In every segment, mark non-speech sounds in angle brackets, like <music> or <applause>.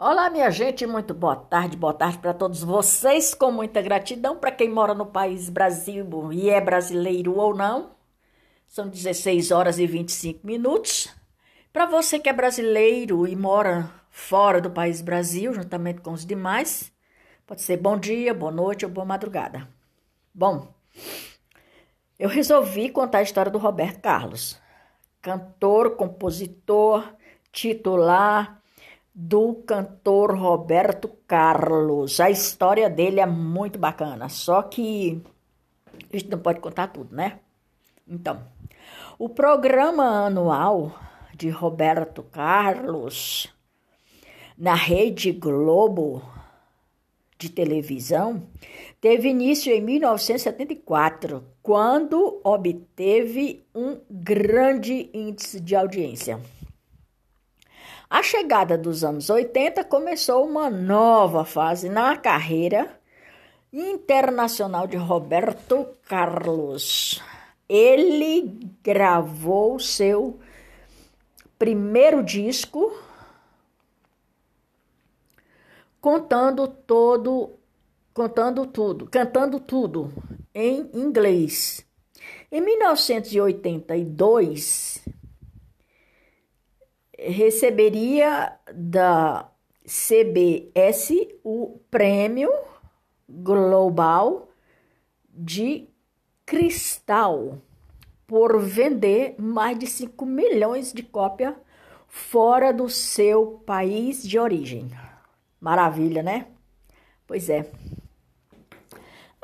Olá, minha gente, muito boa tarde, boa tarde para todos vocês, com muita gratidão para quem mora no país Brasil e é brasileiro ou não. São 16 horas e 25 minutos. Para você que é brasileiro e mora fora do país Brasil, juntamente com os demais, pode ser bom dia, boa noite ou boa madrugada. Bom, eu resolvi contar a história do Roberto Carlos, cantor, compositor, titular do cantor Roberto Carlos. A história dele é muito bacana, só que a gente não pode contar tudo, né? Então, o programa anual de Roberto Carlos na Rede Globo de televisão teve início em 1974, quando obteve um grande índice de audiência. A chegada dos anos 80 começou uma nova fase na carreira internacional de Roberto Carlos. Ele gravou seu primeiro disco contando todo contando tudo, cantando tudo em inglês. Em 1982, receberia da CBS o prêmio global de cristal por vender mais de 5 milhões de cópias fora do seu país de origem. Maravilha, né? Pois é.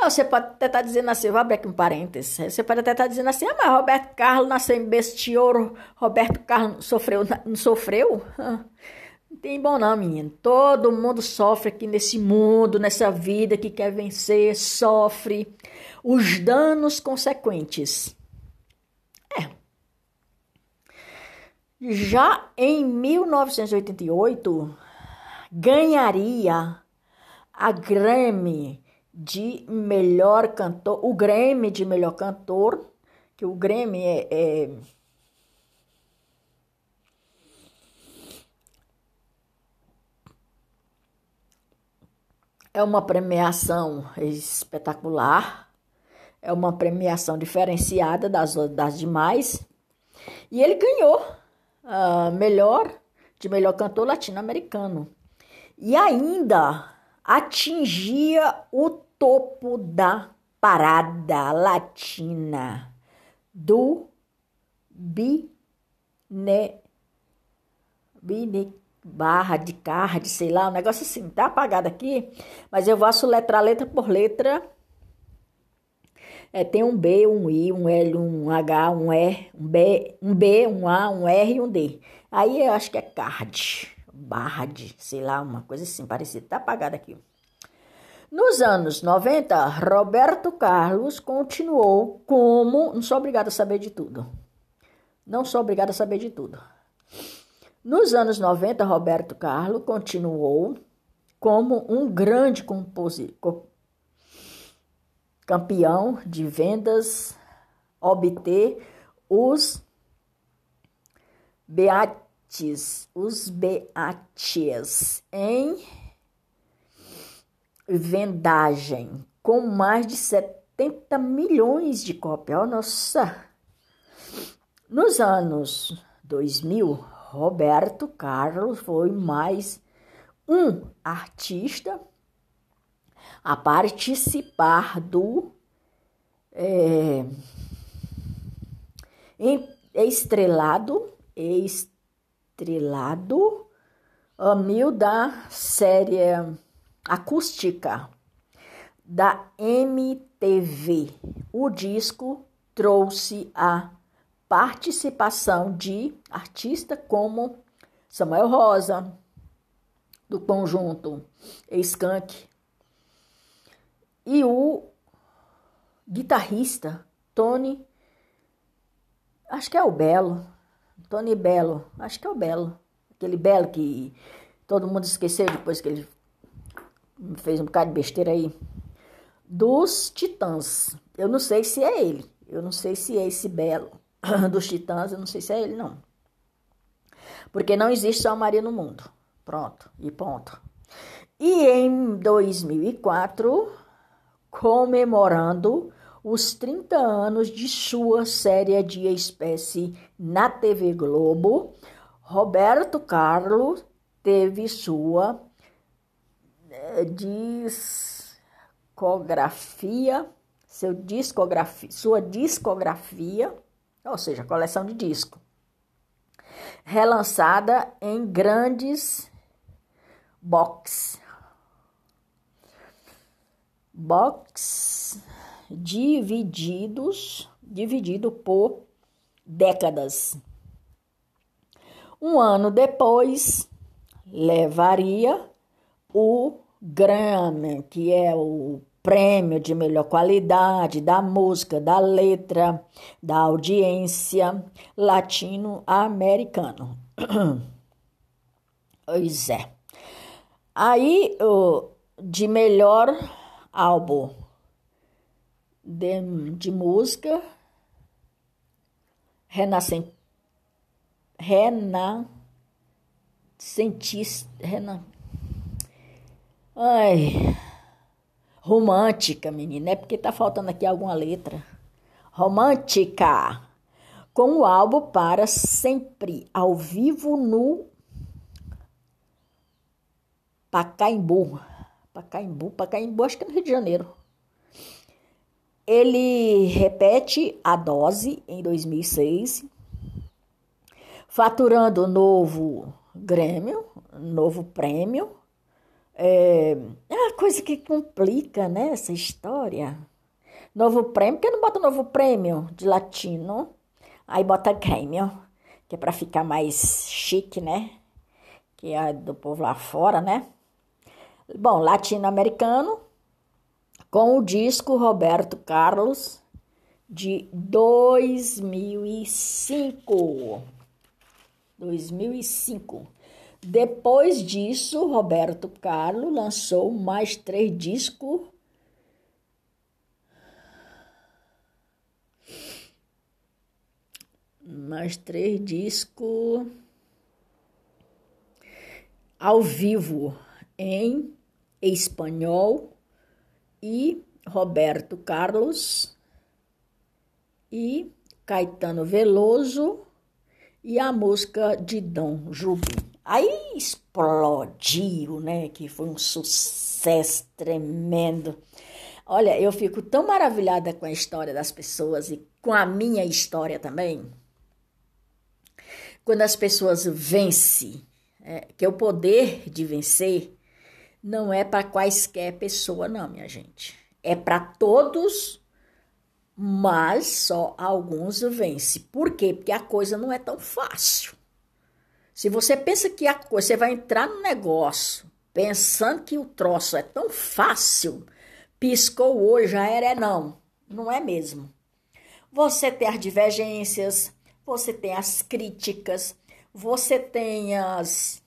Você pode até estar tá dizendo assim, vou abrir aqui um parênteses. Você pode até estar tá dizendo assim, ah, mas Roberto Carlos nasceu em Bestioro, Roberto Carlos sofreu, não sofreu? Não tem bom não, menino. Todo mundo sofre aqui nesse mundo, nessa vida que quer vencer, sofre os danos consequentes. É. Já em 1988, ganharia a Grammy de melhor cantor, o Grammy de melhor cantor, que o Grammy é, é é uma premiação espetacular, é uma premiação diferenciada das, das demais, e ele ganhou uh, melhor de melhor cantor latino-americano. E ainda atingia o topo da parada latina do Bine, Bine barra de card, sei lá, um negócio assim, tá apagado aqui, mas eu vou letrar letra por letra. É, tem um B, um I, um L, um H, um E, um B, um B, um A, um R e um D. Aí eu acho que é card barra de, sei lá, uma coisa assim parecida. Tá apagado aqui. Nos anos 90, Roberto Carlos continuou como. Não sou obrigado a saber de tudo. Não sou obrigado a saber de tudo. Nos anos 90, Roberto Carlos continuou como um grande compositor, campeão de vendas, obter os Beat beates, os beates em vendagem com mais de 70 milhões de cópias. Oh, nossa! Nos anos 2000, Roberto Carlos foi mais um artista a participar do é, estrelado, estrelado a da série acústica da MTV. O disco trouxe a participação de artistas como Samuel Rosa, do conjunto Skank, e o guitarrista Tony, acho que é o Belo, Tony Belo, acho que é o Belo. Aquele Belo que todo mundo esqueceu depois que ele fez um bocado de besteira aí. Dos Titãs. Eu não sei se é ele. Eu não sei se é esse Belo <clears throat> dos Titãs. Eu não sei se é ele, não. Porque não existe só Maria no mundo. Pronto, e ponto. E em 2004, comemorando os 30 anos de sua série de espécie na TV Globo, Roberto Carlos teve sua discografia, seu discografia, sua discografia, ou seja, coleção de disco, relançada em grandes box box divididos dividido por décadas. Um ano depois, levaria o Grammy, que é o prêmio de melhor qualidade da música, da letra, da audiência latino-americano. <clears throat> pois é. Aí, de melhor álbum de, de música, renascente, renascentista, renan, ai, romântica, menina, é porque tá faltando aqui alguma letra. Romântica, com o álbum para sempre, ao vivo no Pacaembu. Pacaembu, Pacaembu, acho que é no Rio de Janeiro. Ele repete a dose em 2006, faturando novo Grêmio, novo prêmio. É, é uma coisa que complica, né, essa história. Novo prêmio, porque não bota novo prêmio de latino? Aí bota Grêmio, que é para ficar mais chique, né? Que é do povo lá fora, né? Bom, latino-americano, com o disco Roberto Carlos de 2005. 2005. Depois disso, Roberto Carlos lançou mais três discos. Mais três discos ao vivo em espanhol e Roberto Carlos e Caetano Veloso e a música de Dom Jubim. Aí explodiu, né? Que foi um sucesso tremendo. Olha, eu fico tão maravilhada com a história das pessoas e com a minha história também. Quando as pessoas vencem, é, que o poder de vencer, não é para quaisquer pessoa, não, minha gente. É para todos, mas só alguns vencem. Por quê? Porque a coisa não é tão fácil. Se você pensa que a coisa, você vai entrar no negócio pensando que o troço é tão fácil, piscou hoje, já era, é não. Não é mesmo. Você tem as divergências, você tem as críticas, você tem as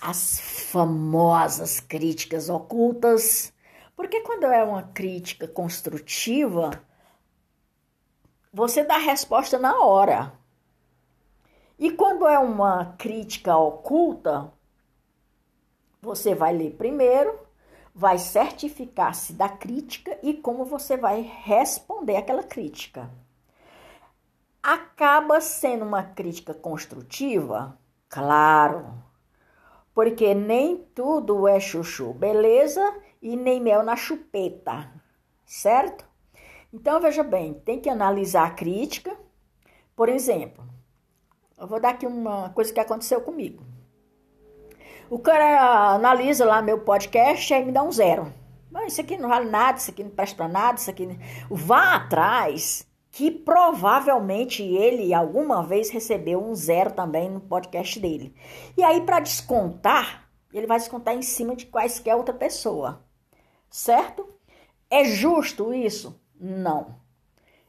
as famosas críticas ocultas, porque quando é uma crítica construtiva, você dá a resposta na hora. E quando é uma crítica oculta, você vai ler primeiro, vai certificar-se da crítica e como você vai responder aquela crítica. Acaba sendo uma crítica construtiva? Claro, porque nem tudo é chuchu, beleza? E nem mel na chupeta, certo? Então veja bem, tem que analisar a crítica. Por exemplo, eu vou dar aqui uma coisa que aconteceu comigo. O cara analisa lá meu podcast e me dá um zero. Mas isso aqui não vale nada, isso aqui não presta pra nada, isso aqui. Vá atrás que provavelmente ele alguma vez recebeu um zero também no podcast dele. E aí, para descontar, ele vai descontar em cima de quaisquer outra pessoa, certo? É justo isso? Não.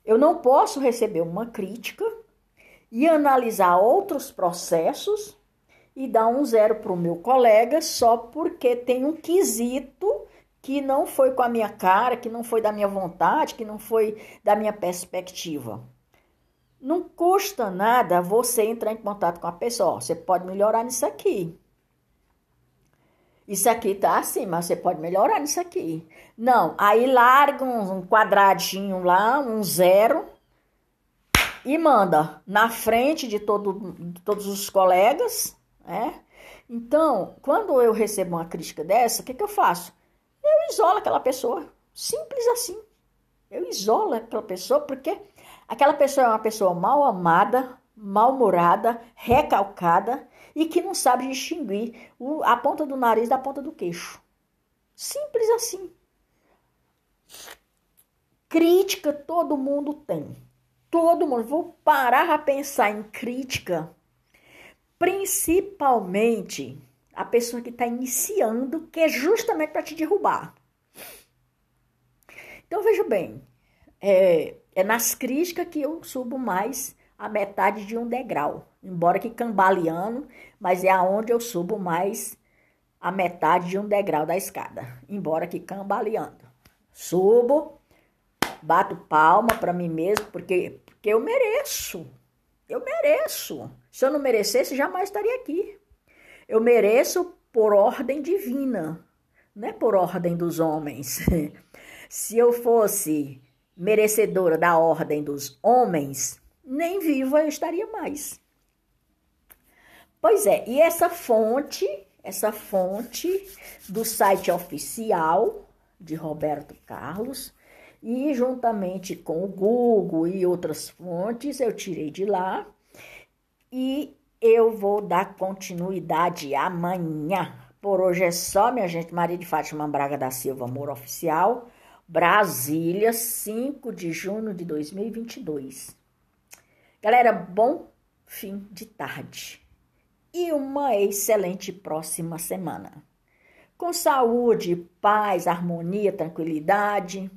Eu não posso receber uma crítica e analisar outros processos e dar um zero para o meu colega só porque tem um quesito que não foi com a minha cara, que não foi da minha vontade, que não foi da minha perspectiva. Não custa nada você entrar em contato com a pessoa. Você pode melhorar nisso aqui. Isso aqui tá assim, mas você pode melhorar nisso aqui. Não, aí larga um quadradinho lá, um zero, e manda na frente de, todo, de todos os colegas, né? Então, quando eu recebo uma crítica dessa, o que, que eu faço? Eu isolo aquela pessoa. Simples assim. Eu isolo aquela pessoa porque aquela pessoa é uma pessoa mal amada, mal-humorada, recalcada e que não sabe distinguir a ponta do nariz da ponta do queixo. Simples assim. Crítica todo mundo tem. Todo mundo. Vou parar a pensar em crítica, principalmente a pessoa que está iniciando, que é justamente para te derrubar. Então veja bem, é, é nas críticas que eu subo mais a metade de um degrau, embora que cambaleando, mas é aonde eu subo mais a metade de um degrau da escada, embora que cambaleando. Subo, bato palma para mim mesmo, porque, porque eu mereço. Eu mereço. Se eu não merecesse, jamais estaria aqui. Eu mereço por ordem divina, não é por ordem dos homens. <laughs> Se eu fosse merecedora da ordem dos homens, nem viva eu estaria mais. Pois é, e essa fonte, essa fonte do site oficial de Roberto Carlos, e juntamente com o Google e outras fontes, eu tirei de lá e eu vou dar continuidade amanhã. Por hoje é só, minha gente. Maria de Fátima Braga da Silva, Amor Oficial, Brasília, 5 de junho de 2022. Galera, bom fim de tarde e uma excelente próxima semana. Com saúde, paz, harmonia, tranquilidade.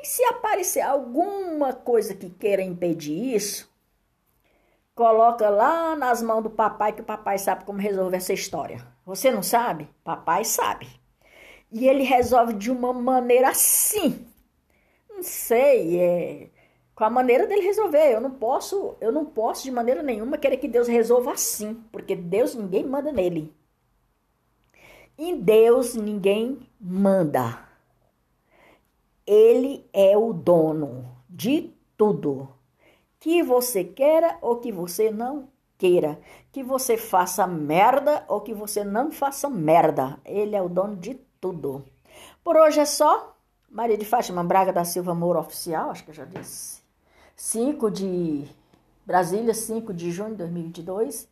E se aparecer alguma coisa que queira impedir isso, coloca lá nas mãos do papai que o papai sabe como resolver essa história. Você não sabe? Papai sabe. E ele resolve de uma maneira assim. Não sei, é com a maneira dele resolver. Eu não posso, eu não posso de maneira nenhuma querer que Deus resolva assim, porque Deus ninguém manda nele. Em Deus ninguém manda. Ele é o dono de tudo. Que você queira ou que você não queira. Que você faça merda ou que você não faça merda. Ele é o dono de tudo. Por hoje é só. Maria de Fátima Braga da Silva Moura Oficial, acho que eu já disse. 5 de Brasília, 5 de junho de 2022.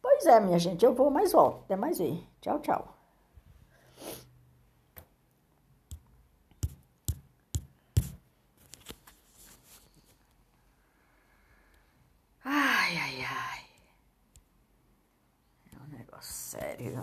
Pois é, minha gente, eu vou mais volto. Até mais ver. Tchau, tchau. Ai, ai, ai. É um negócio sério.